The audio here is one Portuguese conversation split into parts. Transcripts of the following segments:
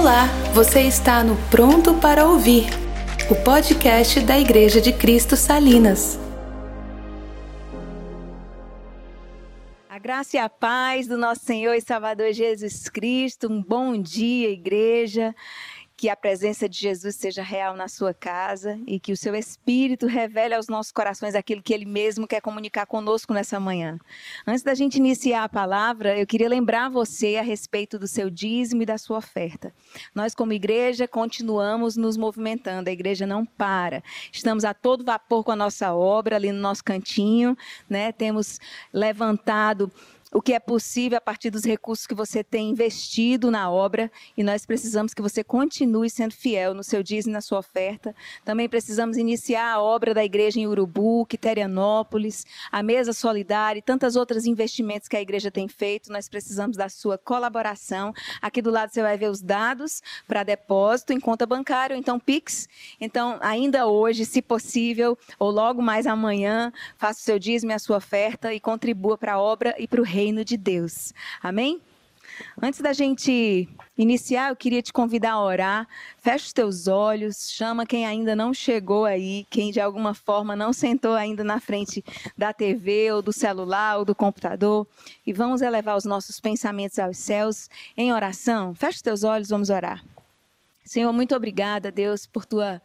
Olá, você está no Pronto para Ouvir, o podcast da Igreja de Cristo Salinas. A graça e a paz do nosso Senhor e Salvador Jesus Cristo. Um bom dia, igreja que a presença de Jesus seja real na sua casa e que o seu Espírito revele aos nossos corações aquilo que Ele mesmo quer comunicar conosco nessa manhã. Antes da gente iniciar a palavra, eu queria lembrar você a respeito do seu dízimo e da sua oferta. Nós, como igreja, continuamos nos movimentando, a igreja não para. Estamos a todo vapor com a nossa obra ali no nosso cantinho, né? Temos levantado o que é possível a partir dos recursos que você tem investido na obra e nós precisamos que você continue sendo fiel no seu dízimo e na sua oferta. Também precisamos iniciar a obra da igreja em Urubu, Quiterianópolis, a mesa solidária e tantas outras investimentos que a igreja tem feito. Nós precisamos da sua colaboração. Aqui do lado você vai ver os dados para depósito em conta bancária, ou então Pix. Então, ainda hoje, se possível, ou logo mais amanhã, faça o seu dízimo e a sua oferta e contribua para a obra e para o reino reino de Deus. Amém? Antes da gente iniciar, eu queria te convidar a orar. Feche os teus olhos, chama quem ainda não chegou aí, quem de alguma forma não sentou ainda na frente da TV ou do celular ou do computador, e vamos elevar os nossos pensamentos aos céus em oração. Feche os teus olhos, vamos orar. Senhor, muito obrigada, Deus, por tua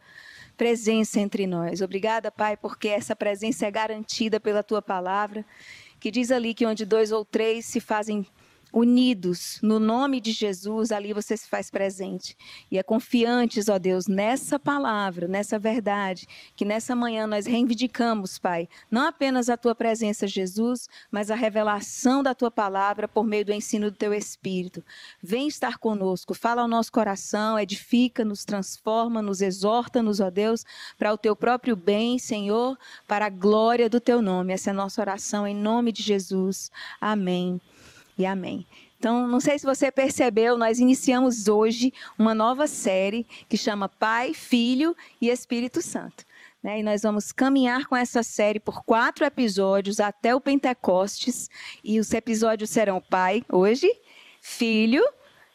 presença entre nós. Obrigada, Pai, porque essa presença é garantida pela tua palavra que diz ali que onde dois ou três se fazem unidos no nome de Jesus, ali você se faz presente. E é confiantes, ó Deus, nessa palavra, nessa verdade, que nessa manhã nós reivindicamos, Pai, não apenas a tua presença, Jesus, mas a revelação da tua palavra por meio do ensino do teu Espírito. Vem estar conosco, fala ao nosso coração, edifica, nos transforma, nos exorta, nos ó Deus, para o teu próprio bem, Senhor, para a glória do teu nome. Essa é a nossa oração em nome de Jesus. Amém e amém. Então, não sei se você percebeu, nós iniciamos hoje uma nova série que chama Pai, Filho e Espírito Santo. Né? E nós vamos caminhar com essa série por quatro episódios até o Pentecostes. E os episódios serão Pai, hoje, Filho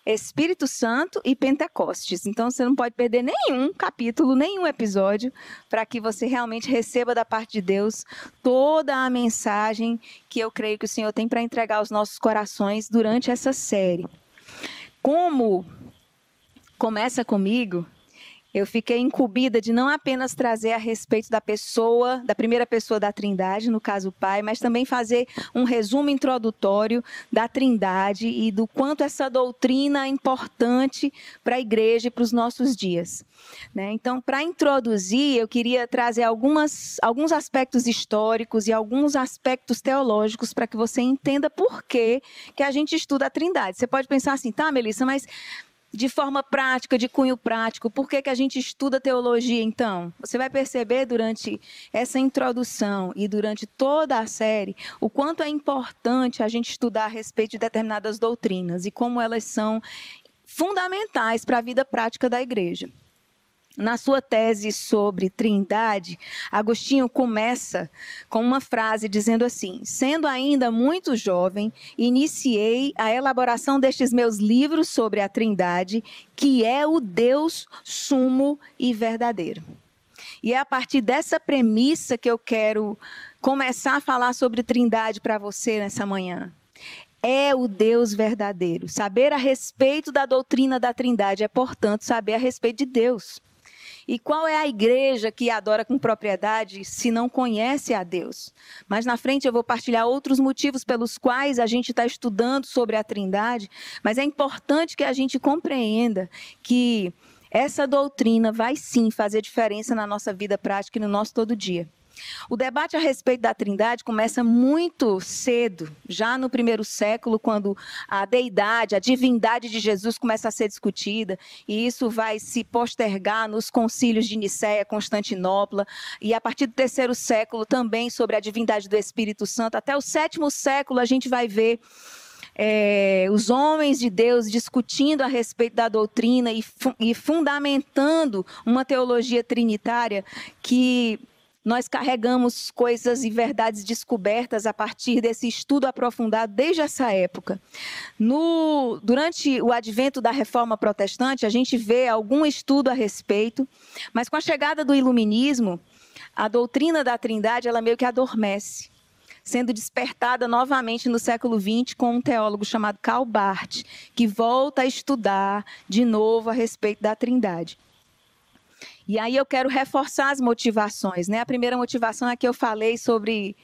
Espírito Santo e Pentecostes. Então você não pode perder nenhum capítulo, nenhum episódio, para que você realmente receba da parte de Deus toda a mensagem que eu creio que o Senhor tem para entregar aos nossos corações durante essa série. Como começa comigo, eu fiquei incumbida de não apenas trazer a respeito da pessoa, da primeira pessoa da Trindade, no caso o Pai, mas também fazer um resumo introdutório da Trindade e do quanto essa doutrina é importante para a igreja e para os nossos dias. Né? Então, para introduzir, eu queria trazer algumas, alguns aspectos históricos e alguns aspectos teológicos para que você entenda por que, que a gente estuda a Trindade. Você pode pensar assim, tá, Melissa, mas de forma prática, de cunho prático. Por que, que a gente estuda teologia, então? Você vai perceber durante essa introdução e durante toda a série o quanto é importante a gente estudar a respeito de determinadas doutrinas e como elas são fundamentais para a vida prática da igreja. Na sua tese sobre trindade, Agostinho começa com uma frase dizendo assim: Sendo ainda muito jovem, iniciei a elaboração destes meus livros sobre a trindade, que é o Deus sumo e verdadeiro. E é a partir dessa premissa que eu quero começar a falar sobre trindade para você nessa manhã é o Deus verdadeiro. Saber a respeito da doutrina da Trindade é, portanto, saber a respeito de Deus. E qual é a igreja que adora com propriedade se não conhece a Deus? Mas na frente eu vou partilhar outros motivos pelos quais a gente está estudando sobre a Trindade, mas é importante que a gente compreenda que essa doutrina vai sim fazer diferença na nossa vida prática e no nosso todo dia. O debate a respeito da Trindade começa muito cedo, já no primeiro século, quando a deidade, a divindade de Jesus começa a ser discutida, e isso vai se postergar nos concílios de Nicéia, Constantinopla, e a partir do terceiro século também sobre a divindade do Espírito Santo. Até o sétimo século a gente vai ver é, os homens de Deus discutindo a respeito da doutrina e, fu e fundamentando uma teologia trinitária que nós carregamos coisas e verdades descobertas a partir desse estudo aprofundado desde essa época. No, durante o advento da reforma protestante, a gente vê algum estudo a respeito, mas com a chegada do iluminismo, a doutrina da Trindade ela meio que adormece, sendo despertada novamente no século XX com um teólogo chamado Karl Barth, que volta a estudar de novo a respeito da Trindade. E aí eu quero reforçar as motivações, né? A primeira motivação é que eu falei sobre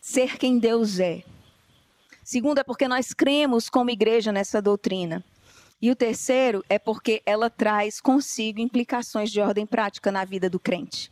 ser quem Deus é. Segundo é porque nós cremos como igreja nessa doutrina. E o terceiro é porque ela traz consigo implicações de ordem prática na vida do crente.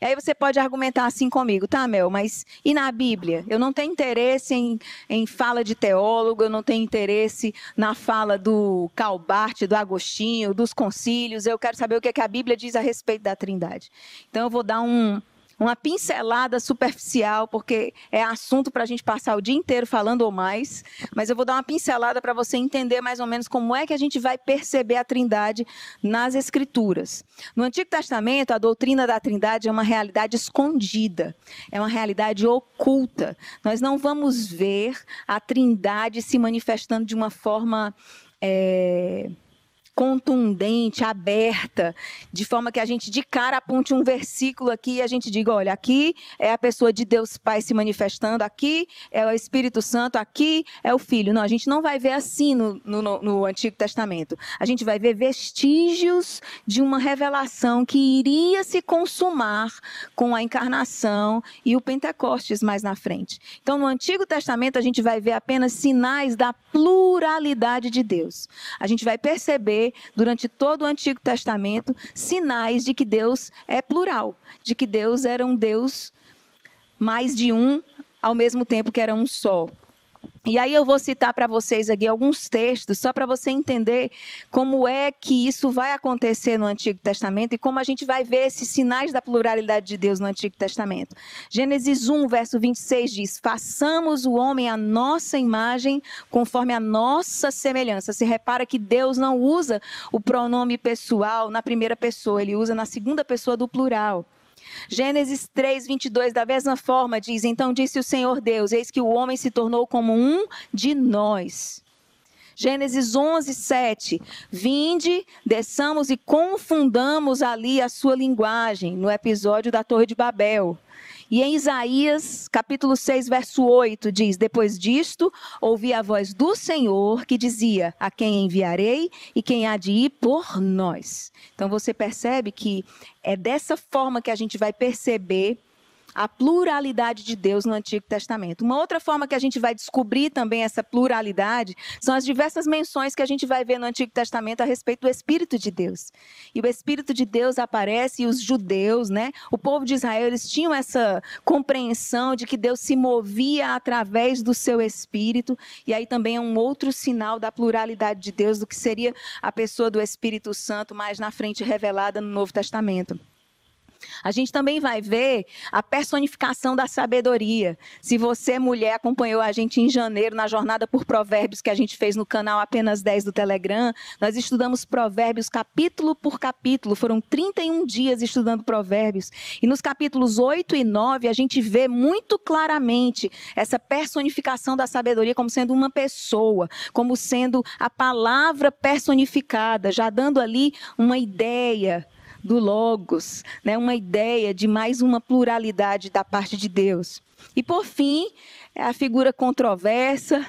E aí você pode argumentar assim comigo, tá, Mel, mas e na Bíblia? Eu não tenho interesse em, em fala de teólogo, eu não tenho interesse na fala do Calbart, do Agostinho, dos concílios, eu quero saber o que, é que a Bíblia diz a respeito da Trindade. Então eu vou dar um, uma pincelada superficial, porque é assunto para a gente passar o dia inteiro falando ou mais, mas eu vou dar uma pincelada para você entender mais ou menos como é que a gente vai perceber a Trindade nas Escrituras. No Antigo Testamento, a doutrina da Trindade é uma realidade escondida, é uma realidade oculta. Nós não vamos ver a Trindade se manifestando de uma forma. É contundente, aberta, de forma que a gente de cara aponte um versículo aqui e a gente diga, olha, aqui é a pessoa de Deus Pai se manifestando, aqui é o Espírito Santo, aqui é o Filho. Não, a gente não vai ver assim no, no, no Antigo Testamento. A gente vai ver vestígios de uma revelação que iria se consumar com a encarnação e o Pentecostes mais na frente. Então, no Antigo Testamento, a gente vai ver apenas sinais da pluralidade de Deus. A gente vai perceber durante todo o Antigo Testamento sinais de que Deus é plural, de que Deus era um Deus mais de um ao mesmo tempo que era um só. E aí eu vou citar para vocês aqui alguns textos, só para você entender como é que isso vai acontecer no Antigo Testamento e como a gente vai ver esses sinais da pluralidade de Deus no Antigo Testamento. Gênesis 1, verso 26 diz: Façamos o homem à nossa imagem, conforme a nossa semelhança. Se repara que Deus não usa o pronome pessoal na primeira pessoa, ele usa na segunda pessoa do plural. Gênesis 3, 22, da mesma forma, diz: Então disse o Senhor Deus: Eis que o homem se tornou como um de nós. Gênesis 11, 7. Vinde, desçamos e confundamos ali a sua linguagem, no episódio da Torre de Babel. E em Isaías, capítulo 6, verso 8, diz: Depois disto, ouvi a voz do Senhor que dizia: A quem enviarei e quem há de ir por nós. Então você percebe que é dessa forma que a gente vai perceber a pluralidade de Deus no Antigo Testamento. Uma outra forma que a gente vai descobrir também essa pluralidade são as diversas menções que a gente vai ver no Antigo Testamento a respeito do Espírito de Deus. E o Espírito de Deus aparece e os judeus, né, o povo de Israel, eles tinham essa compreensão de que Deus se movia através do seu Espírito, e aí também é um outro sinal da pluralidade de Deus do que seria a pessoa do Espírito Santo mais na frente revelada no Novo Testamento. A gente também vai ver a personificação da sabedoria. Se você, mulher, acompanhou a gente em janeiro na jornada por provérbios que a gente fez no canal Apenas 10 do Telegram, nós estudamos provérbios capítulo por capítulo. Foram 31 dias estudando provérbios. E nos capítulos 8 e 9, a gente vê muito claramente essa personificação da sabedoria como sendo uma pessoa, como sendo a palavra personificada, já dando ali uma ideia do Logos, né? uma ideia de mais uma pluralidade da parte de Deus. E, por fim, é a figura controversa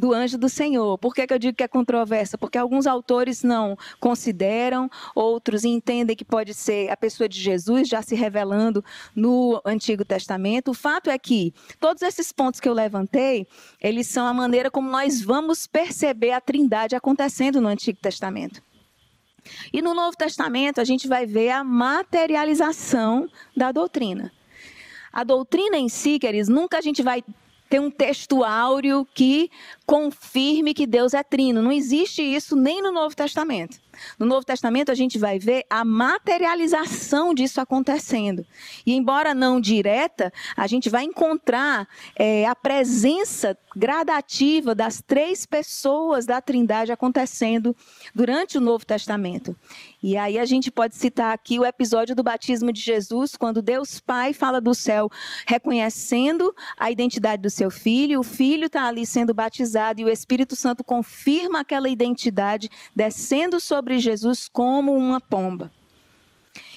do anjo do Senhor. Por que, que eu digo que é controversa? Porque alguns autores não consideram, outros entendem que pode ser a pessoa de Jesus já se revelando no Antigo Testamento. O fato é que todos esses pontos que eu levantei, eles são a maneira como nós vamos perceber a trindade acontecendo no Antigo Testamento. E no Novo Testamento a gente vai ver a materialização da doutrina. A doutrina em si, queridos, nunca a gente vai ter um texto áureo que confirme que Deus é trino. Não existe isso nem no Novo Testamento. No Novo Testamento, a gente vai ver a materialização disso acontecendo. E, embora não direta, a gente vai encontrar é, a presença gradativa das três pessoas da Trindade acontecendo durante o Novo Testamento. E aí a gente pode citar aqui o episódio do batismo de Jesus, quando Deus Pai fala do céu, reconhecendo a identidade do seu filho, o filho está ali sendo batizado e o Espírito Santo confirma aquela identidade, descendo sobre Jesus como uma pomba.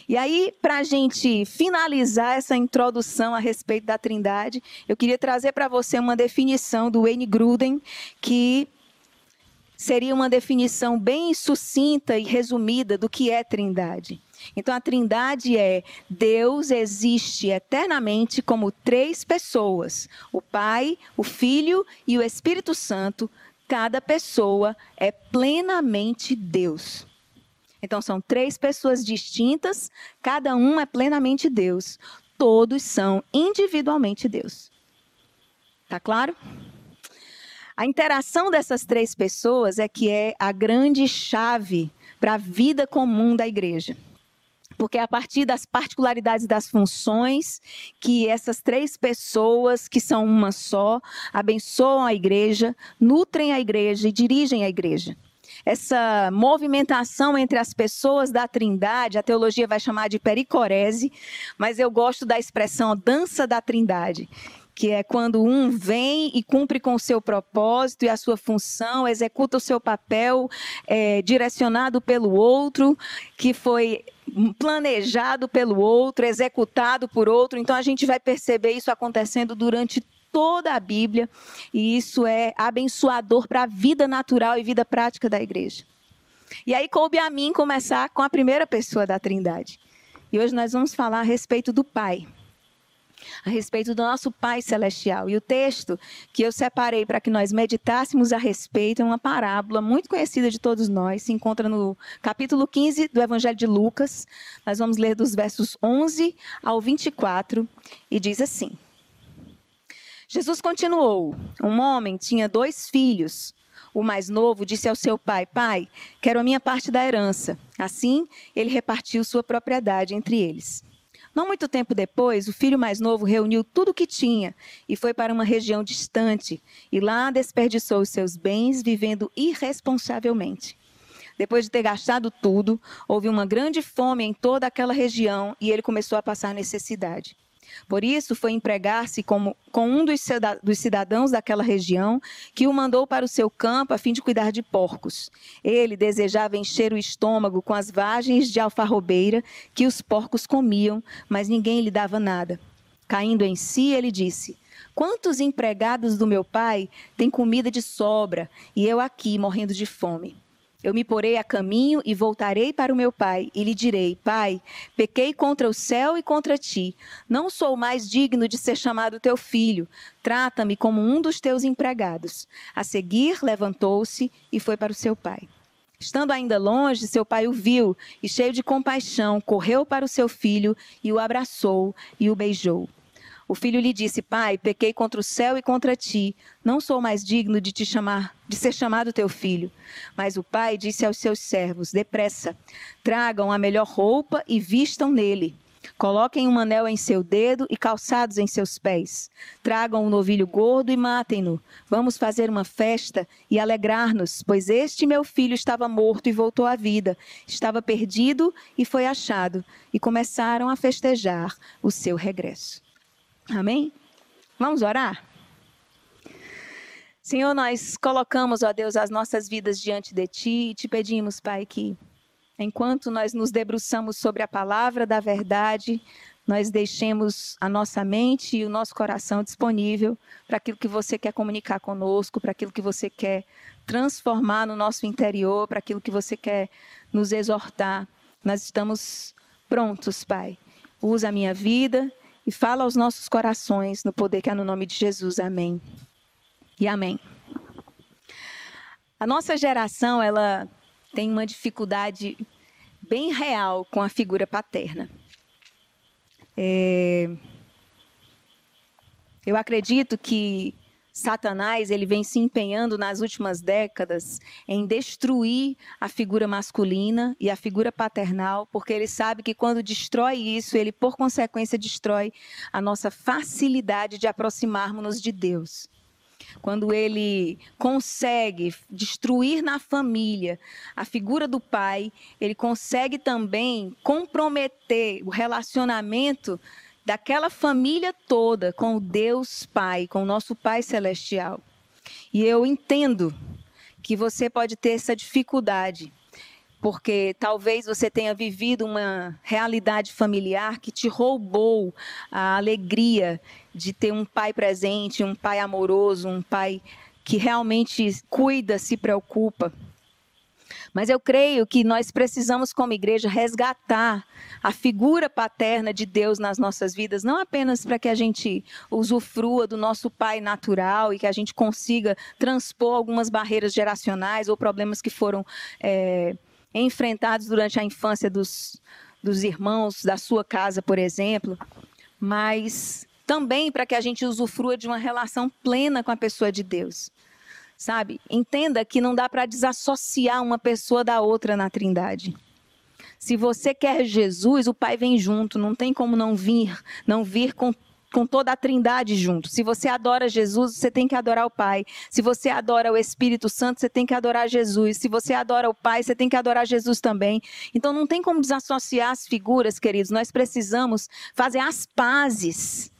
E aí, para a gente finalizar essa introdução a respeito da Trindade, eu queria trazer para você uma definição do Wayne Gruden, que seria uma definição bem sucinta e resumida do que é Trindade. Então, a Trindade é Deus existe eternamente como três pessoas: o Pai, o Filho e o Espírito Santo. Cada pessoa é plenamente Deus. Então, são três pessoas distintas, cada um é plenamente Deus. Todos são individualmente Deus. Tá claro? A interação dessas três pessoas é que é a grande chave para a vida comum da igreja. Porque é a partir das particularidades das funções que essas três pessoas, que são uma só, abençoam a igreja, nutrem a igreja e dirigem a igreja. Essa movimentação entre as pessoas da Trindade, a teologia vai chamar de pericorese, mas eu gosto da expressão dança da Trindade, que é quando um vem e cumpre com o seu propósito e a sua função, executa o seu papel é, direcionado pelo outro, que foi planejado pelo outro, executado por outro. Então a gente vai perceber isso acontecendo durante toda a Bíblia, e isso é abençoador para a vida natural e vida prática da igreja. E aí coube a mim começar com a primeira pessoa da Trindade. E hoje nós vamos falar a respeito do Pai a respeito do nosso Pai Celestial. E o texto que eu separei para que nós meditássemos a respeito é uma parábola muito conhecida de todos nós, se encontra no capítulo 15 do Evangelho de Lucas. Nós vamos ler dos versos 11 ao 24 e diz assim: Jesus continuou: Um homem tinha dois filhos. O mais novo disse ao seu pai: Pai, quero a minha parte da herança. Assim, ele repartiu sua propriedade entre eles. Não muito tempo depois, o filho mais novo reuniu tudo o que tinha e foi para uma região distante, e lá desperdiçou os seus bens vivendo irresponsavelmente. Depois de ter gastado tudo, houve uma grande fome em toda aquela região e ele começou a passar necessidade. Por isso, foi empregar-se com um dos cidadãos daquela região, que o mandou para o seu campo a fim de cuidar de porcos. Ele desejava encher o estômago com as vagens de alfarrobeira que os porcos comiam, mas ninguém lhe dava nada. Caindo em si, ele disse: Quantos empregados do meu pai têm comida de sobra e eu aqui morrendo de fome? Eu me porei a caminho e voltarei para o meu pai, e lhe direi: Pai, pequei contra o céu e contra ti. Não sou mais digno de ser chamado teu filho. Trata-me como um dos teus empregados. A seguir, levantou-se e foi para o seu pai. Estando ainda longe, seu pai o viu e, cheio de compaixão, correu para o seu filho e o abraçou e o beijou. O filho lhe disse: Pai, pequei contra o céu e contra ti. Não sou mais digno de te chamar, de ser chamado teu filho. Mas o pai disse aos seus servos: Depressa, tragam a melhor roupa e vistam nele. Coloquem um anel em seu dedo e calçados em seus pés. Tragam um novilho gordo e matem-no. Vamos fazer uma festa e alegrar-nos, pois este meu filho estava morto e voltou à vida. Estava perdido e foi achado. E começaram a festejar o seu regresso. Amém? Vamos orar? Senhor, nós colocamos, ó Deus, as nossas vidas diante de Ti e te pedimos, Pai, que enquanto nós nos debruçamos sobre a palavra da verdade, nós deixemos a nossa mente e o nosso coração disponível para aquilo que você quer comunicar conosco, para aquilo que você quer transformar no nosso interior, para aquilo que você quer nos exortar. Nós estamos prontos, Pai. Usa a minha vida e fala aos nossos corações no poder que é no nome de Jesus. Amém. E amém. A nossa geração, ela tem uma dificuldade bem real com a figura paterna. É... Eu acredito que Satanás ele vem se empenhando nas últimas décadas em destruir a figura masculina e a figura paternal, porque ele sabe que quando destrói isso, ele por consequência destrói a nossa facilidade de aproximarmos-nos de Deus. Quando ele consegue destruir na família a figura do pai, ele consegue também comprometer o relacionamento daquela família toda com o Deus Pai, com o nosso Pai Celestial. E eu entendo que você pode ter essa dificuldade, porque talvez você tenha vivido uma realidade familiar que te roubou a alegria de ter um pai presente, um pai amoroso, um pai que realmente cuida, se preocupa. Mas eu creio que nós precisamos, como igreja, resgatar a figura paterna de Deus nas nossas vidas, não apenas para que a gente usufrua do nosso pai natural e que a gente consiga transpor algumas barreiras geracionais ou problemas que foram é, enfrentados durante a infância dos, dos irmãos da sua casa, por exemplo, mas também para que a gente usufrua de uma relação plena com a pessoa de Deus sabe? Entenda que não dá para desassociar uma pessoa da outra na Trindade. Se você quer Jesus, o Pai vem junto, não tem como não vir, não vir com com toda a Trindade junto. Se você adora Jesus, você tem que adorar o Pai. Se você adora o Espírito Santo, você tem que adorar Jesus. Se você adora o Pai, você tem que adorar Jesus também. Então não tem como desassociar as figuras, queridos. Nós precisamos fazer as pazes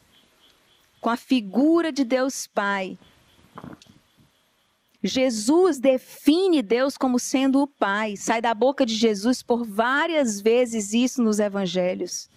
com a figura de Deus Pai Jesus define Deus como sendo o Pai. Sai da boca de Jesus por várias vezes isso nos evangelhos.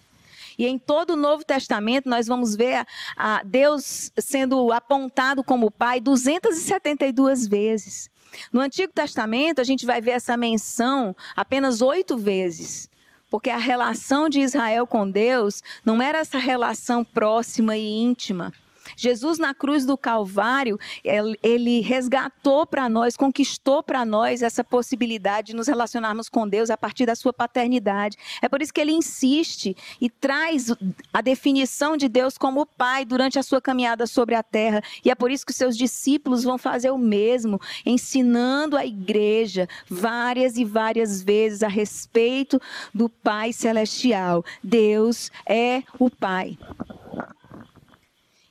E em todo o Novo Testamento nós vamos ver a, a Deus sendo apontado como Pai 272 vezes. No Antigo Testamento a gente vai ver essa menção apenas oito vezes. Porque a relação de Israel com Deus não era essa relação próxima e íntima Jesus na cruz do Calvário, ele resgatou para nós, conquistou para nós essa possibilidade de nos relacionarmos com Deus a partir da sua paternidade. É por isso que ele insiste e traz a definição de Deus como Pai durante a sua caminhada sobre a terra. E é por isso que seus discípulos vão fazer o mesmo, ensinando a igreja várias e várias vezes a respeito do Pai celestial. Deus é o Pai.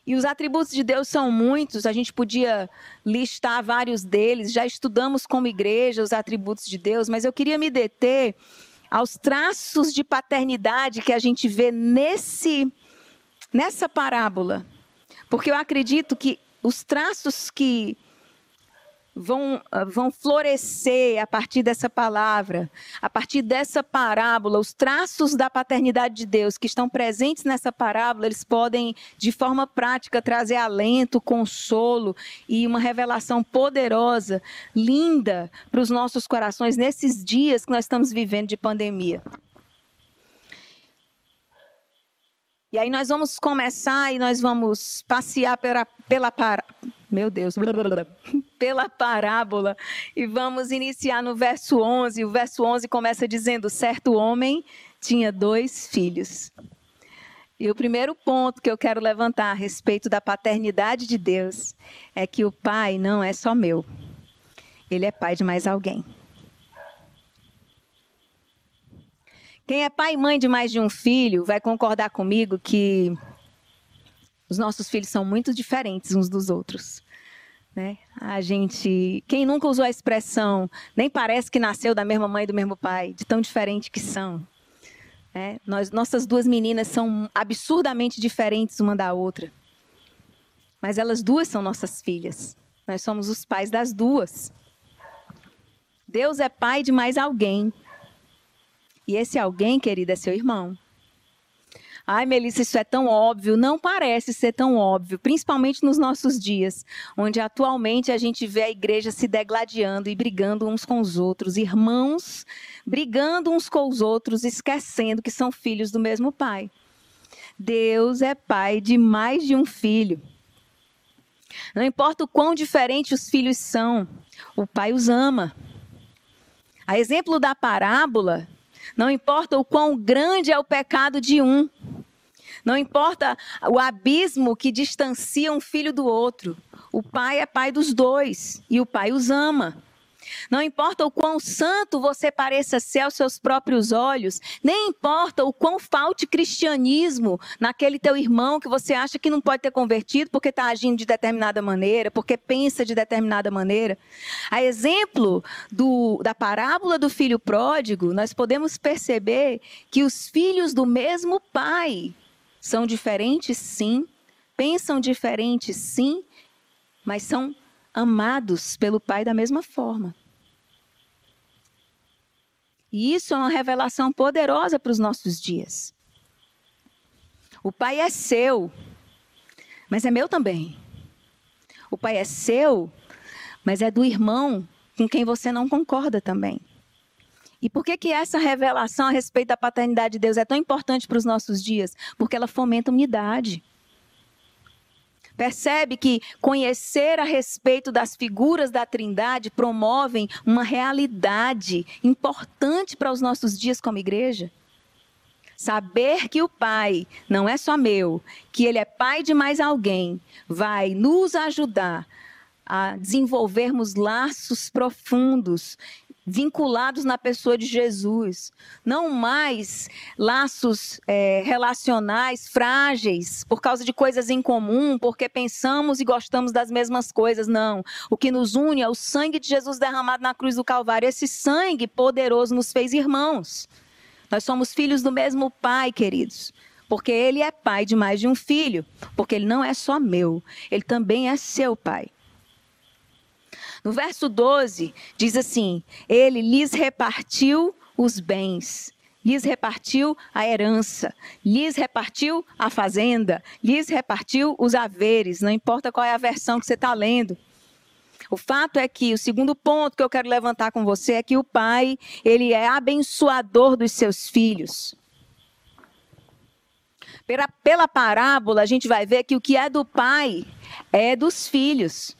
E os atributos de Deus são muitos, a gente podia listar vários deles, já estudamos como igreja os atributos de Deus, mas eu queria me deter aos traços de paternidade que a gente vê nesse nessa parábola. Porque eu acredito que os traços que vão, ah, vão florescer a partir dessa palavra, a partir dessa parábola, os traços da paternidade de Deus que estão presentes nessa parábola, eles podem, de forma prática, trazer alento, consolo e uma revelação poderosa, linda para os nossos corações nesses dias que nós estamos vivendo de pandemia. E aí nós vamos começar e nós vamos passear pela, pela meu Deus, pela parábola e vamos iniciar no verso 11. O verso 11 começa dizendo: certo homem tinha dois filhos. E o primeiro ponto que eu quero levantar a respeito da paternidade de Deus é que o pai não é só meu. Ele é pai de mais alguém. Quem é pai e mãe de mais de um filho vai concordar comigo que os nossos filhos são muito diferentes uns dos outros. Né? A gente, quem nunca usou a expressão, nem parece que nasceu da mesma mãe e do mesmo pai, de tão diferente que são. Né? Nós, nossas duas meninas são absurdamente diferentes uma da outra. Mas elas duas são nossas filhas. Nós somos os pais das duas. Deus é pai de mais alguém. E esse alguém, querida, é seu irmão. Ai, Melissa, isso é tão óbvio. Não parece ser tão óbvio, principalmente nos nossos dias, onde atualmente a gente vê a igreja se degladiando e brigando uns com os outros, irmãos brigando uns com os outros, esquecendo que são filhos do mesmo pai. Deus é pai de mais de um filho. Não importa o quão diferente os filhos são, o pai os ama. A exemplo da parábola, não importa o quão grande é o pecado de um, não importa o abismo que distancia um filho do outro, O pai é pai dos dois e o pai os ama. Não importa o quão santo você pareça ser aos seus próprios olhos, nem importa o quão falte cristianismo naquele teu irmão que você acha que não pode ter convertido porque está agindo de determinada maneira, porque pensa de determinada maneira. A exemplo do, da parábola do filho pródigo, nós podemos perceber que os filhos do mesmo pai são diferentes, sim, pensam diferentes, sim, mas são amados pelo Pai da mesma forma. E isso é uma revelação poderosa para os nossos dias. O Pai é seu, mas é meu também. O Pai é seu, mas é do irmão com quem você não concorda também. E por que, que essa revelação a respeito da paternidade de Deus é tão importante para os nossos dias? Porque ela fomenta unidade. Percebe que conhecer a respeito das figuras da Trindade promovem uma realidade importante para os nossos dias como igreja? Saber que o Pai não é só meu, que Ele é Pai de mais alguém, vai nos ajudar a desenvolvermos laços profundos vinculados na pessoa de Jesus, não mais laços é, relacionais frágeis por causa de coisas em comum, porque pensamos e gostamos das mesmas coisas, não. O que nos une é o sangue de Jesus derramado na cruz do Calvário. Esse sangue poderoso nos fez irmãos. Nós somos filhos do mesmo Pai, queridos. Porque ele é pai de mais de um filho. Porque ele não é só meu, ele também é seu pai. No verso 12, diz assim: Ele lhes repartiu os bens, lhes repartiu a herança, lhes repartiu a fazenda, lhes repartiu os haveres, não importa qual é a versão que você está lendo. O fato é que o segundo ponto que eu quero levantar com você é que o pai, ele é abençoador dos seus filhos. Pela, pela parábola, a gente vai ver que o que é do pai é dos filhos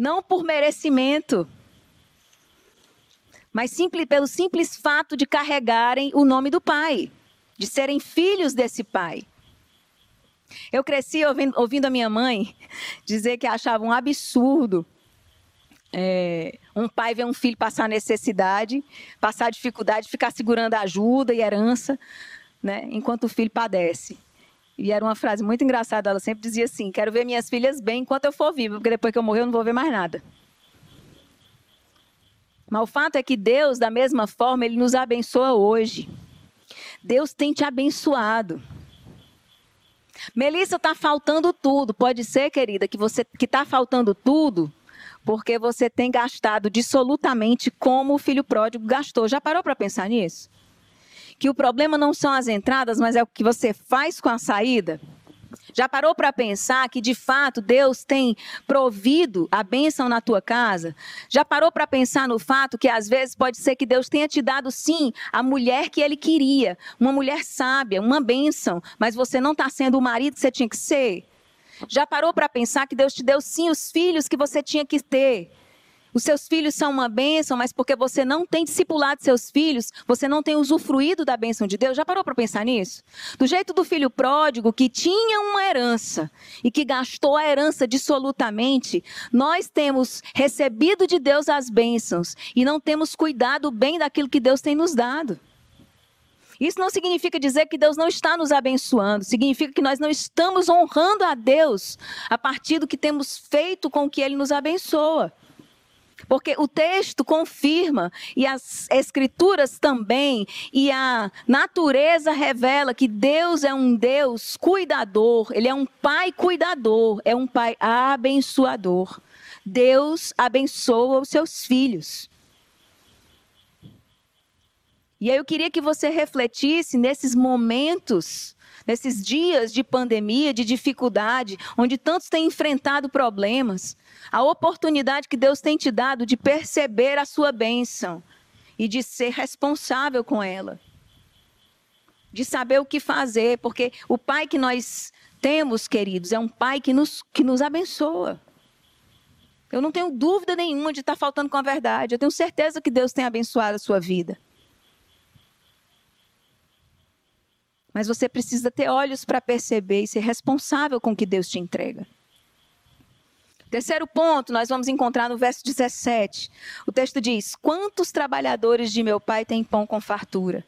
não por merecimento, mas simples, pelo simples fato de carregarem o nome do Pai, de serem filhos desse Pai. Eu cresci ouvindo, ouvindo a minha mãe dizer que achava um absurdo é, um pai ver um filho passar necessidade, passar dificuldade, ficar segurando ajuda e herança, né, enquanto o filho padece. E era uma frase muito engraçada. Ela sempre dizia assim: Quero ver minhas filhas bem enquanto eu for viva, porque depois que eu morrer eu não vou ver mais nada. Mas o fato é que Deus, da mesma forma, Ele nos abençoa hoje. Deus tem te abençoado. Melissa, está faltando tudo. Pode ser, querida, que você que está faltando tudo, porque você tem gastado dissolutamente como o filho pródigo gastou. Já parou para pensar nisso? Que o problema não são as entradas, mas é o que você faz com a saída? Já parou para pensar que de fato Deus tem provido a bênção na tua casa? Já parou para pensar no fato que às vezes pode ser que Deus tenha te dado sim a mulher que ele queria, uma mulher sábia, uma bênção, mas você não está sendo o marido que você tinha que ser? Já parou para pensar que Deus te deu sim os filhos que você tinha que ter? Os seus filhos são uma bênção, mas porque você não tem discipulado seus filhos, você não tem usufruído da bênção de Deus. Já parou para pensar nisso? Do jeito do filho pródigo, que tinha uma herança e que gastou a herança dissolutamente, nós temos recebido de Deus as bênçãos e não temos cuidado bem daquilo que Deus tem nos dado. Isso não significa dizer que Deus não está nos abençoando, significa que nós não estamos honrando a Deus a partir do que temos feito com que Ele nos abençoa. Porque o texto confirma, e as escrituras também, e a natureza revela que Deus é um Deus cuidador, Ele é um Pai cuidador, é um Pai abençoador. Deus abençoa os seus filhos. E aí eu queria que você refletisse nesses momentos nesses dias de pandemia, de dificuldade, onde tantos têm enfrentado problemas, a oportunidade que Deus tem te dado de perceber a sua bênção e de ser responsável com ela. De saber o que fazer, porque o Pai que nós temos, queridos, é um Pai que nos, que nos abençoa. Eu não tenho dúvida nenhuma de estar faltando com a verdade. Eu tenho certeza que Deus tem abençoado a sua vida. Mas você precisa ter olhos para perceber e ser responsável com o que Deus te entrega. Terceiro ponto, nós vamos encontrar no verso 17. O texto diz: Quantos trabalhadores de meu pai têm pão com fartura?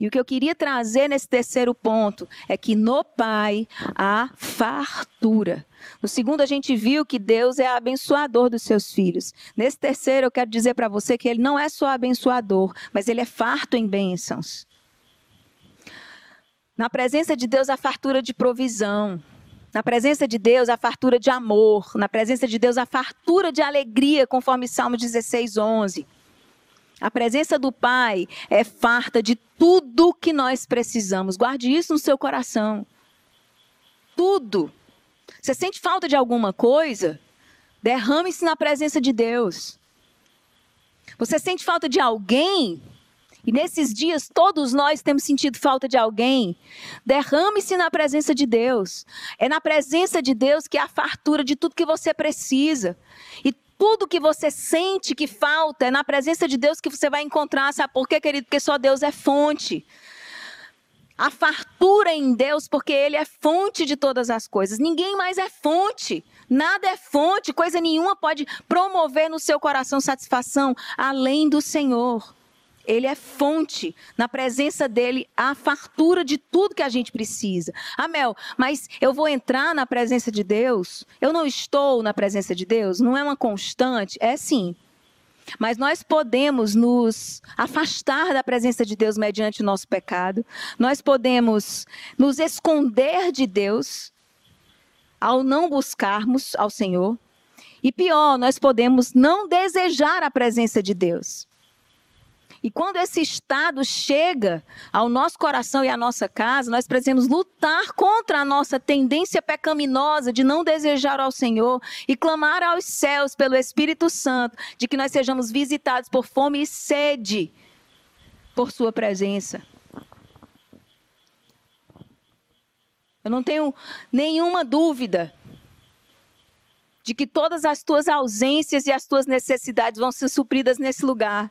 E o que eu queria trazer nesse terceiro ponto é que no Pai há fartura. No segundo, a gente viu que Deus é abençoador dos seus filhos. Nesse terceiro, eu quero dizer para você que Ele não é só abençoador, mas Ele é farto em bênçãos. Na presença de Deus, há fartura de provisão. Na presença de Deus, a fartura de amor. Na presença de Deus, a fartura de alegria, conforme Salmo 16, 11. A presença do Pai é farta de tudo que nós precisamos. Guarde isso no seu coração. Tudo. Você sente falta de alguma coisa? Derrame-se na presença de Deus. Você sente falta de alguém? E nesses dias todos nós temos sentido falta de alguém. Derrame-se na presença de Deus. É na presença de Deus que há fartura de tudo que você precisa. E tudo que você sente que falta é na presença de Deus que você vai encontrar. Sabe por quê, querido? Porque só Deus é fonte. A fartura em Deus, porque Ele é fonte de todas as coisas. Ninguém mais é fonte. Nada é fonte, coisa nenhuma pode promover no seu coração satisfação além do Senhor. Ele é fonte. Na presença dele, há fartura de tudo que a gente precisa. Amel, mas eu vou entrar na presença de Deus? Eu não estou na presença de Deus? Não é uma constante? É sim. Mas nós podemos nos afastar da presença de Deus mediante o nosso pecado. Nós podemos nos esconder de Deus ao não buscarmos ao Senhor. E pior, nós podemos não desejar a presença de Deus. E quando esse estado chega ao nosso coração e à nossa casa, nós precisamos lutar contra a nossa tendência pecaminosa de não desejar ao Senhor e clamar aos céus pelo Espírito Santo de que nós sejamos visitados por fome e sede por Sua presença. Eu não tenho nenhuma dúvida de que todas as tuas ausências e as tuas necessidades vão ser supridas nesse lugar.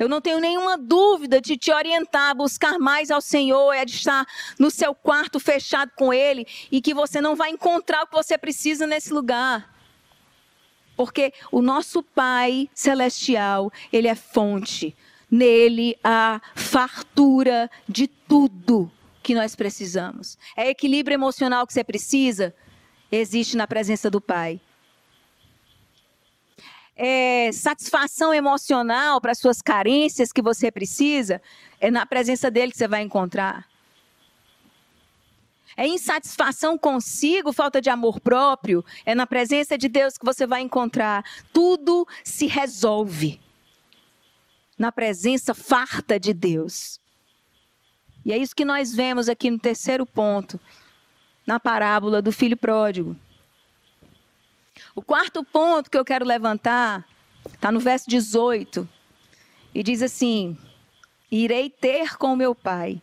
Eu não tenho nenhuma dúvida de te orientar buscar mais ao Senhor, é de estar no seu quarto fechado com Ele e que você não vai encontrar o que você precisa nesse lugar. Porque o nosso Pai Celestial, Ele é fonte. Nele há fartura de tudo que nós precisamos. É equilíbrio emocional que você precisa? Existe na presença do Pai é, satisfação emocional para suas carências que você precisa, é na presença dele que você vai encontrar. É insatisfação consigo, falta de amor próprio, é na presença de Deus que você vai encontrar. Tudo se resolve na presença farta de Deus. E é isso que nós vemos aqui no terceiro ponto, na parábola do filho pródigo. O quarto ponto que eu quero levantar está no verso 18 e diz assim: Irei ter com meu pai.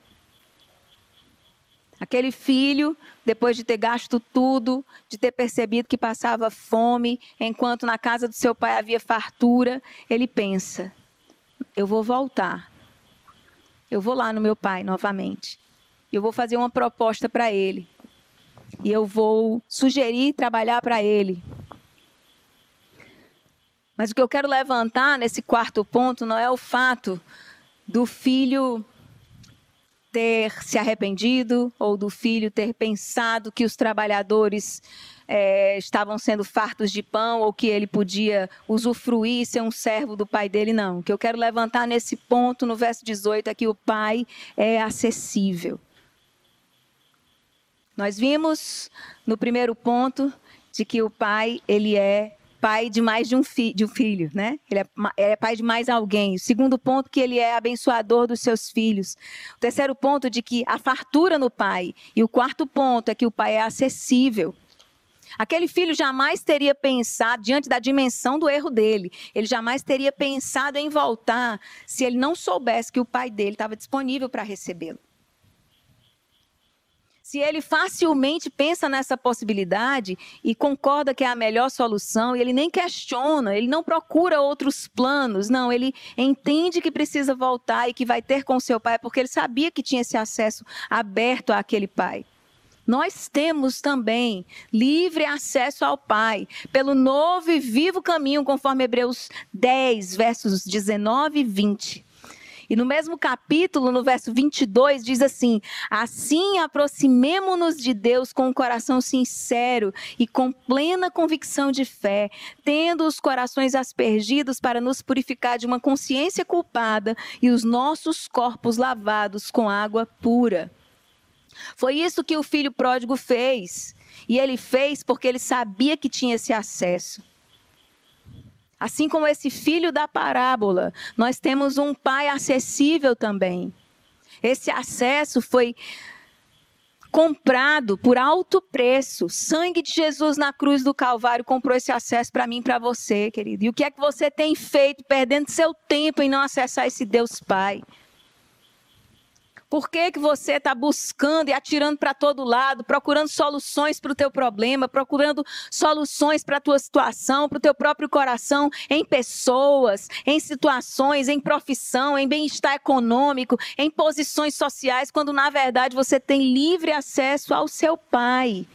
Aquele filho, depois de ter gasto tudo, de ter percebido que passava fome, enquanto na casa do seu pai havia fartura, ele pensa: eu vou voltar. Eu vou lá no meu pai novamente. Eu vou fazer uma proposta para ele. E eu vou sugerir trabalhar para ele. Mas o que eu quero levantar nesse quarto ponto não é o fato do filho ter se arrependido ou do filho ter pensado que os trabalhadores é, estavam sendo fartos de pão ou que ele podia usufruir ser um servo do pai dele, não. O que eu quero levantar nesse ponto, no verso 18, é que o pai é acessível. Nós vimos no primeiro ponto de que o pai ele é pai de mais de um, fi, de um filho, né? Ele é, é, pai de mais alguém. O segundo ponto, que ele é abençoador dos seus filhos. O terceiro ponto, de que a fartura no pai. E o quarto ponto é que o pai é acessível. Aquele filho jamais teria pensado, diante da dimensão do erro dele, ele jamais teria pensado em voltar se ele não soubesse que o pai dele estava disponível para recebê-lo. Se ele facilmente pensa nessa possibilidade e concorda que é a melhor solução, e ele nem questiona, ele não procura outros planos, não, ele entende que precisa voltar e que vai ter com seu pai, porque ele sabia que tinha esse acesso aberto àquele pai. nós temos também livre acesso ao Pai pelo novo e vivo caminho, conforme Hebreus 10, versos 19 e 20. E no mesmo capítulo, no verso 22, diz assim: Assim aproximemo-nos de Deus com um coração sincero e com plena convicção de fé, tendo os corações aspergidos para nos purificar de uma consciência culpada e os nossos corpos lavados com água pura. Foi isso que o filho pródigo fez. E ele fez porque ele sabia que tinha esse acesso. Assim como esse filho da parábola, nós temos um pai acessível também. Esse acesso foi comprado por alto preço. Sangue de Jesus na cruz do Calvário comprou esse acesso para mim e para você, querido. E o que é que você tem feito perdendo seu tempo em não acessar esse Deus Pai? Por que, que você está buscando e atirando para todo lado, procurando soluções para o teu problema, procurando soluções para a tua situação, para o teu próprio coração, em pessoas, em situações, em profissão, em bem-estar econômico, em posições sociais, quando na verdade você tem livre acesso ao seu Pai.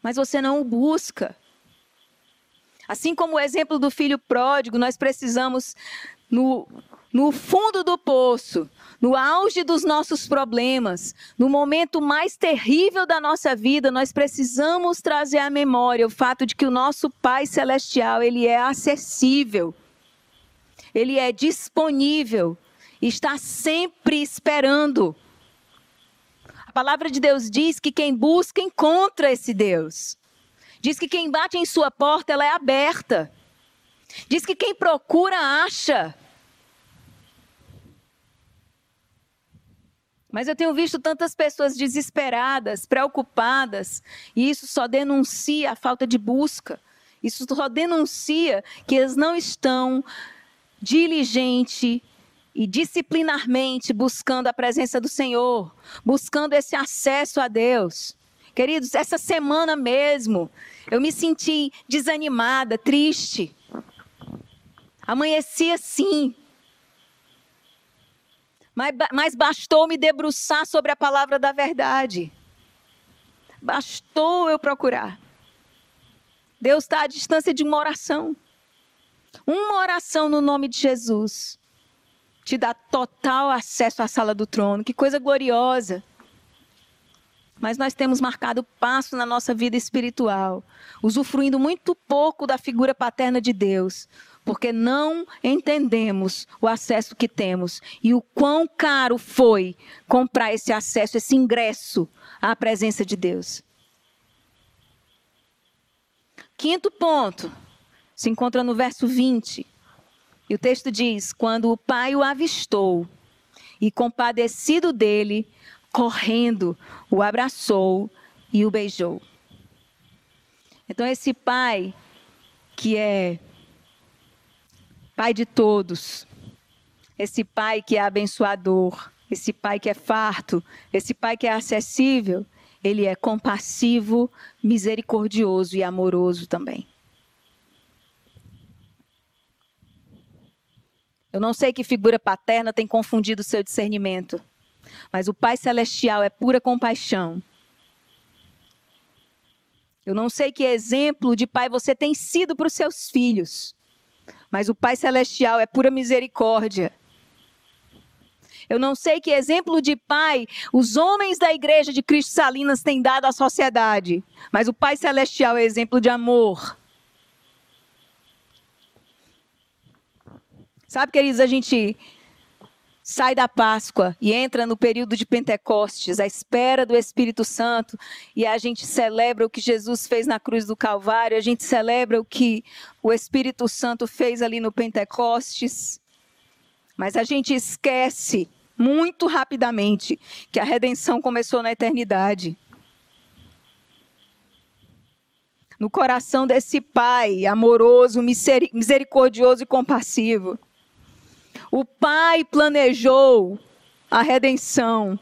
Mas você não o busca. Assim como o exemplo do filho pródigo, nós precisamos, no no fundo do poço, no auge dos nossos problemas, no momento mais terrível da nossa vida, nós precisamos trazer à memória o fato de que o nosso Pai celestial, ele é acessível. Ele é disponível, está sempre esperando. A palavra de Deus diz que quem busca encontra esse Deus. Diz que quem bate em sua porta, ela é aberta. Diz que quem procura acha. Mas eu tenho visto tantas pessoas desesperadas, preocupadas, e isso só denuncia a falta de busca. Isso só denuncia que eles não estão diligente e disciplinarmente buscando a presença do Senhor, buscando esse acesso a Deus. Queridos, essa semana mesmo, eu me senti desanimada, triste. Amanheci assim, mas, mas bastou me debruçar sobre a palavra da verdade. Bastou eu procurar. Deus está à distância de uma oração. Uma oração no nome de Jesus te dá total acesso à sala do trono. Que coisa gloriosa. Mas nós temos marcado passo na nossa vida espiritual, usufruindo muito pouco da figura paterna de Deus, porque não entendemos o acesso que temos e o quão caro foi comprar esse acesso, esse ingresso à presença de Deus. Quinto ponto, se encontra no verso 20. E o texto diz: Quando o pai o avistou e compadecido dele, correndo, o abraçou e o beijou. Então, esse pai, que é Pai de todos. Esse Pai que é abençoador, esse Pai que é farto, esse Pai que é acessível, ele é compassivo, misericordioso e amoroso também. Eu não sei que figura paterna tem confundido o seu discernimento, mas o Pai Celestial é pura compaixão. Eu não sei que exemplo de pai você tem sido para os seus filhos, mas o Pai Celestial é pura misericórdia. Eu não sei que exemplo de pai os homens da igreja de Cristo Salinas têm dado à sociedade, mas o Pai Celestial é exemplo de amor. Sabe, queridos, a gente sai da Páscoa e entra no período de Pentecostes, à espera do Espírito Santo, e a gente celebra o que Jesus fez na cruz do Calvário, a gente celebra o que o Espírito Santo fez ali no Pentecostes. Mas a gente esquece muito rapidamente que a redenção começou na eternidade. No coração desse Pai amoroso, misericordioso e compassivo. O Pai planejou a redenção.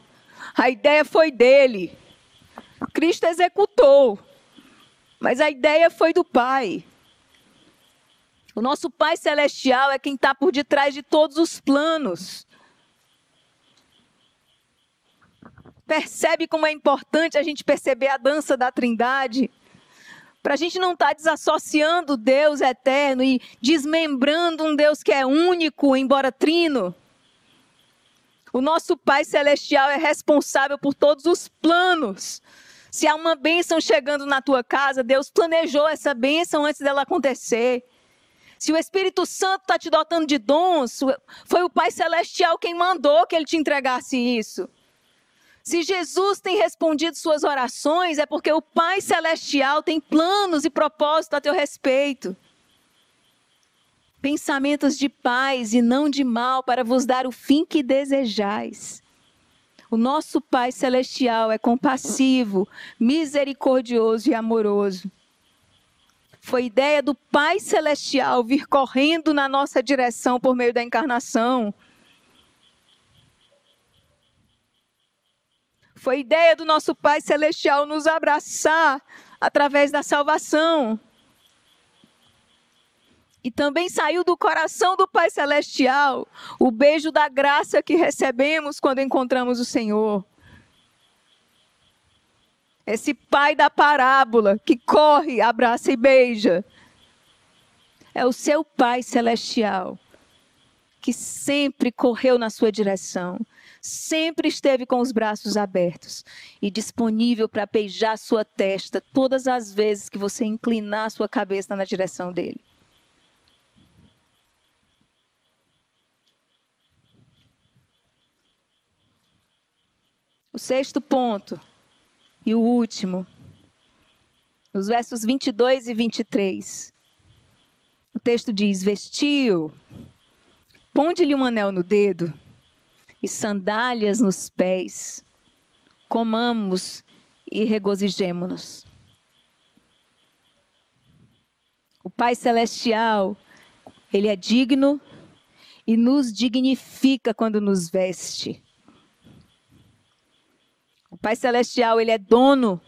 A ideia foi dele. Cristo executou. Mas a ideia foi do Pai. O nosso Pai Celestial é quem está por detrás de todos os planos. Percebe como é importante a gente perceber a dança da Trindade? Para a gente não estar tá desassociando Deus eterno e desmembrando um Deus que é único, embora trino. O nosso Pai Celestial é responsável por todos os planos. Se há uma bênção chegando na tua casa, Deus planejou essa bênção antes dela acontecer. Se o Espírito Santo está te dotando de dons, foi o Pai Celestial quem mandou que ele te entregasse isso. Se Jesus tem respondido suas orações, é porque o Pai Celestial tem planos e propósitos a teu respeito. Pensamentos de paz e não de mal, para vos dar o fim que desejais. O nosso Pai Celestial é compassivo, misericordioso e amoroso. Foi ideia do Pai Celestial vir correndo na nossa direção por meio da encarnação. Foi ideia do nosso Pai Celestial nos abraçar através da salvação. E também saiu do coração do Pai Celestial o beijo da graça que recebemos quando encontramos o Senhor. Esse pai da parábola que corre, abraça e beija. É o seu Pai Celestial que sempre correu na sua direção, sempre esteve com os braços abertos e disponível para beijar sua testa todas as vezes que você inclinar sua cabeça na direção dele. O sexto ponto e o último, nos versos 22 e 23. O texto diz: Vestiu, ponde-lhe um anel no dedo e sandálias nos pés. Comamos e regozijemo-nos. O Pai Celestial, Ele é digno e nos dignifica quando nos veste. O Pai Celestial, Ele é dono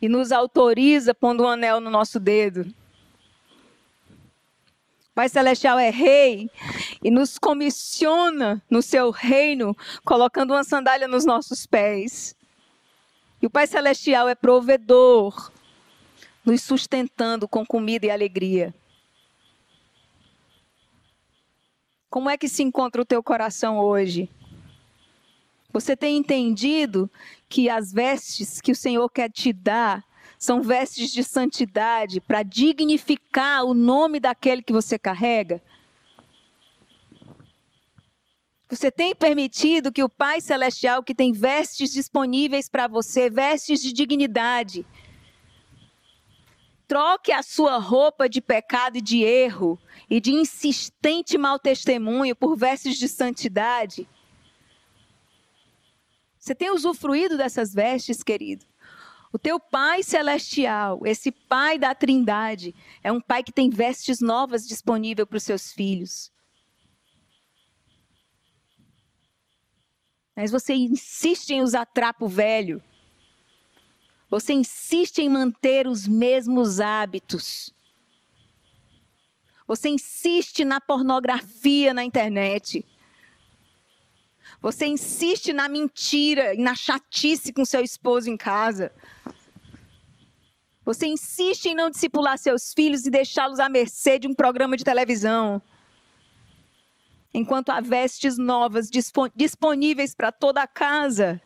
e nos autoriza pondo um anel no nosso dedo. Pai Celestial é rei e nos comissiona no seu reino, colocando uma sandália nos nossos pés. E o Pai Celestial é provedor, nos sustentando com comida e alegria. Como é que se encontra o teu coração hoje? Você tem entendido que as vestes que o Senhor quer te dar são vestes de santidade para dignificar o nome daquele que você carrega? Você tem permitido que o Pai Celestial, que tem vestes disponíveis para você, vestes de dignidade, troque a sua roupa de pecado e de erro e de insistente mau testemunho por vestes de santidade? Você tem usufruído dessas vestes, querido? O teu Pai celestial, esse Pai da Trindade, é um Pai que tem vestes novas disponíveis para os seus filhos. Mas você insiste em usar trapo velho. Você insiste em manter os mesmos hábitos. Você insiste na pornografia na internet. Você insiste na mentira e na chatice com seu esposo em casa. Você insiste em não discipular seus filhos e deixá-los à mercê de um programa de televisão. Enquanto há vestes novas disponíveis para toda a casa,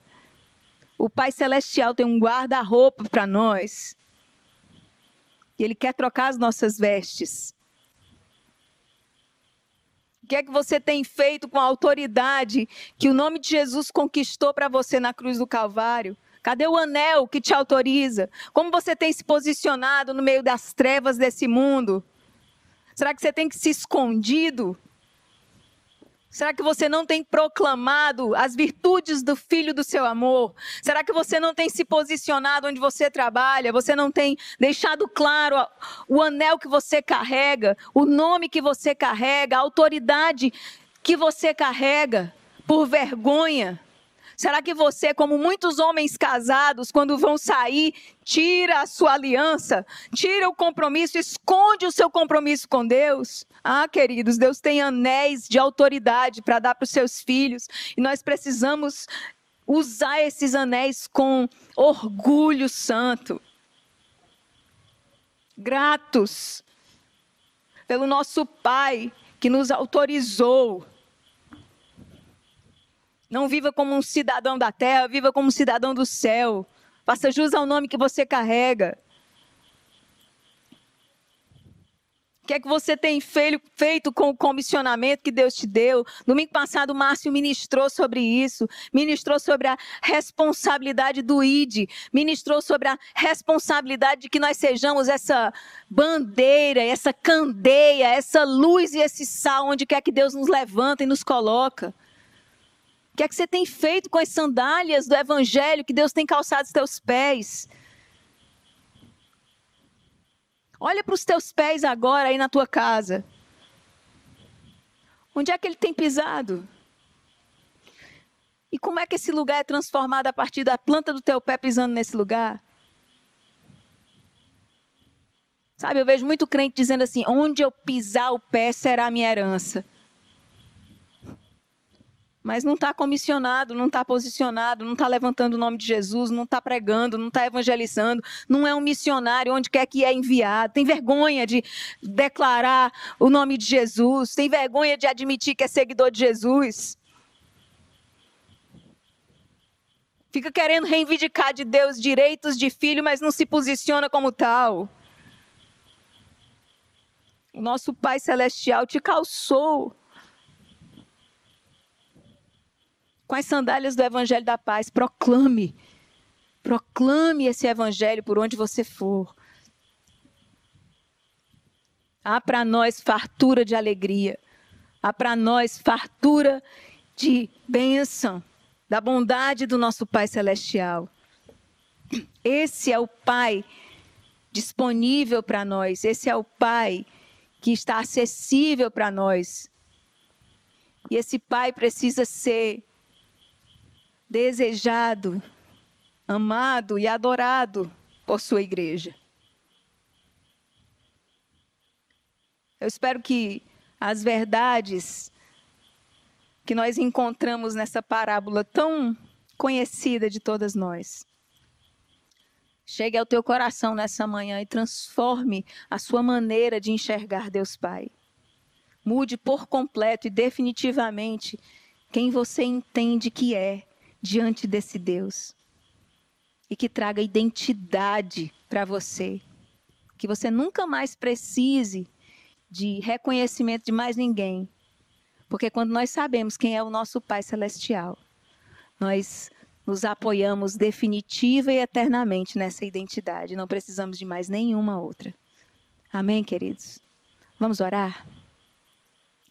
o Pai Celestial tem um guarda-roupa para nós. E Ele quer trocar as nossas vestes que é que você tem feito com a autoridade que o nome de Jesus conquistou para você na cruz do Calvário? Cadê o anel que te autoriza? Como você tem se posicionado no meio das trevas desse mundo? Será que você tem que se escondido? Será que você não tem proclamado as virtudes do filho do seu amor? Será que você não tem se posicionado onde você trabalha? Você não tem deixado claro o anel que você carrega, o nome que você carrega, a autoridade que você carrega por vergonha? Será que você, como muitos homens casados, quando vão sair, tira a sua aliança, tira o compromisso, esconde o seu compromisso com Deus? Ah, queridos, Deus tem anéis de autoridade para dar para os seus filhos e nós precisamos usar esses anéis com orgulho santo. Gratos pelo nosso Pai que nos autorizou. Não viva como um cidadão da terra, viva como um cidadão do céu. Faça jus ao nome que você carrega. que é que você tem feito com o comissionamento que Deus te deu? Domingo passado, o Márcio ministrou sobre isso, ministrou sobre a responsabilidade do ID, ministrou sobre a responsabilidade de que nós sejamos essa bandeira, essa candeia, essa luz e esse sal, onde quer que Deus nos levanta e nos coloca. Que é que você tem feito com as sandálias do Evangelho que Deus tem calçado os teus pés? Olha para os teus pés agora aí na tua casa. Onde é que ele tem pisado? E como é que esse lugar é transformado a partir da planta do teu pé pisando nesse lugar? Sabe, eu vejo muito crente dizendo assim: onde eu pisar o pé será a minha herança mas não está comissionado, não está posicionado, não está levantando o nome de Jesus, não está pregando, não está evangelizando, não é um missionário onde quer que é enviado, tem vergonha de declarar o nome de Jesus, tem vergonha de admitir que é seguidor de Jesus. Fica querendo reivindicar de Deus direitos de filho, mas não se posiciona como tal. O nosso Pai Celestial te calçou com as sandálias do Evangelho da Paz. Proclame. Proclame esse Evangelho por onde você for. Há para nós fartura de alegria. Há para nós fartura de bênção, da bondade do nosso Pai Celestial. Esse é o Pai disponível para nós. Esse é o Pai que está acessível para nós. E esse Pai precisa ser desejado, amado e adorado por sua igreja. Eu espero que as verdades que nós encontramos nessa parábola tão conhecida de todas nós chegue ao teu coração nessa manhã e transforme a sua maneira de enxergar Deus Pai. Mude por completo e definitivamente quem você entende que é diante desse Deus. E que traga identidade para você. Que você nunca mais precise de reconhecimento de mais ninguém. Porque quando nós sabemos quem é o nosso Pai Celestial, nós nos apoiamos definitiva e eternamente nessa identidade. Não precisamos de mais nenhuma outra. Amém, queridos? Vamos orar?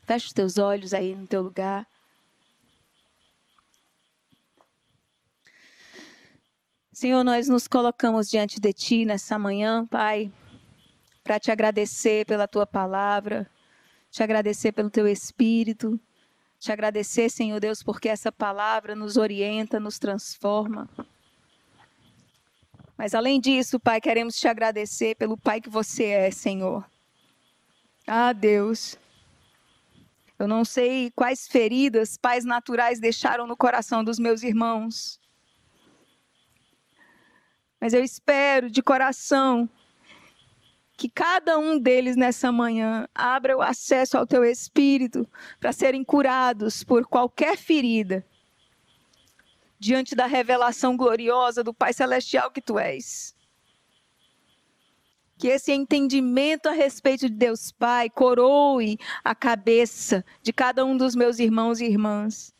Feche os teus olhos aí no teu lugar. Senhor, nós nos colocamos diante de Ti nessa manhã, Pai, para te agradecer pela Tua palavra, te agradecer pelo Teu Espírito, te agradecer, Senhor Deus, porque essa palavra nos orienta, nos transforma. Mas além disso, Pai, queremos te agradecer pelo Pai que você é, Senhor. Ah, Deus. Eu não sei quais feridas pais naturais deixaram no coração dos meus irmãos. Mas eu espero de coração que cada um deles nessa manhã abra o acesso ao teu espírito para serem curados por qualquer ferida diante da revelação gloriosa do Pai celestial que tu és. Que esse entendimento a respeito de Deus Pai coroe a cabeça de cada um dos meus irmãos e irmãs.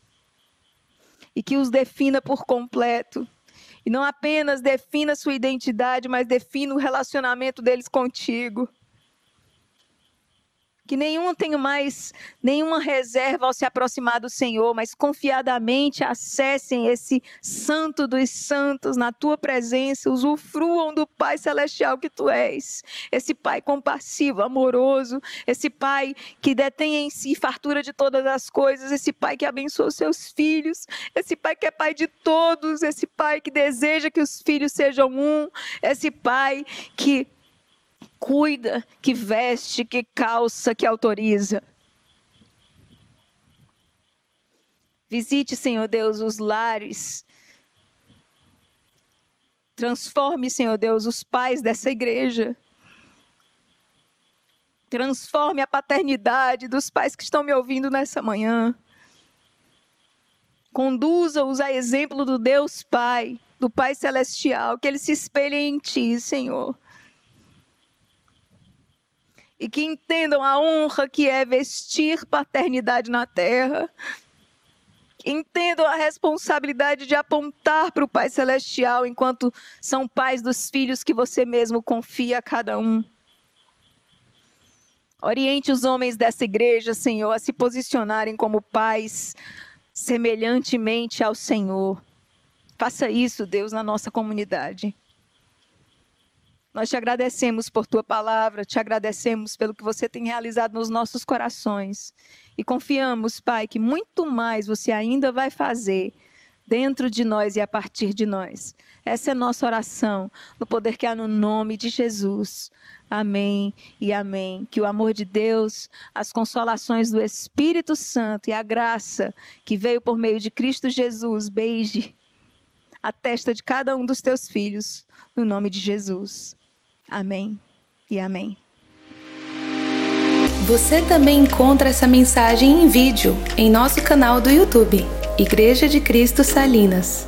E que os defina por completo e não apenas defina sua identidade, mas defina o relacionamento deles contigo. Que nenhum tenha mais nenhuma reserva ao se aproximar do Senhor, mas confiadamente acessem esse santo dos santos na tua presença, usufruam do Pai celestial que tu és. Esse Pai compassivo, amoroso, esse Pai que detém em si fartura de todas as coisas, esse Pai que abençoa os seus filhos, esse Pai que é Pai de todos, esse Pai que deseja que os filhos sejam um, esse Pai que cuida, que veste, que calça, que autoriza. Visite, Senhor Deus, os lares Transforme, Senhor Deus, os pais dessa igreja. Transforme a paternidade dos pais que estão me ouvindo nessa manhã. Conduza-os a exemplo do Deus Pai, do Pai Celestial, que eles se espelhem em Ti, Senhor. E que entendam a honra que é vestir paternidade na terra. Entendam a responsabilidade de apontar para o Pai Celestial enquanto são pais dos filhos que você mesmo confia a cada um. Oriente os homens dessa igreja, Senhor, a se posicionarem como pais semelhantemente ao Senhor. Faça isso, Deus, na nossa comunidade. Nós te agradecemos por tua palavra, te agradecemos pelo que você tem realizado nos nossos corações. E confiamos, Pai, que muito mais você ainda vai fazer dentro de nós e a partir de nós. Essa é nossa oração, no poder que há no nome de Jesus. Amém e amém. Que o amor de Deus, as consolações do Espírito Santo e a graça que veio por meio de Cristo Jesus beije a testa de cada um dos teus filhos, no nome de Jesus. Amém e amém. Você também encontra essa mensagem em vídeo em nosso canal do YouTube, Igreja de Cristo Salinas.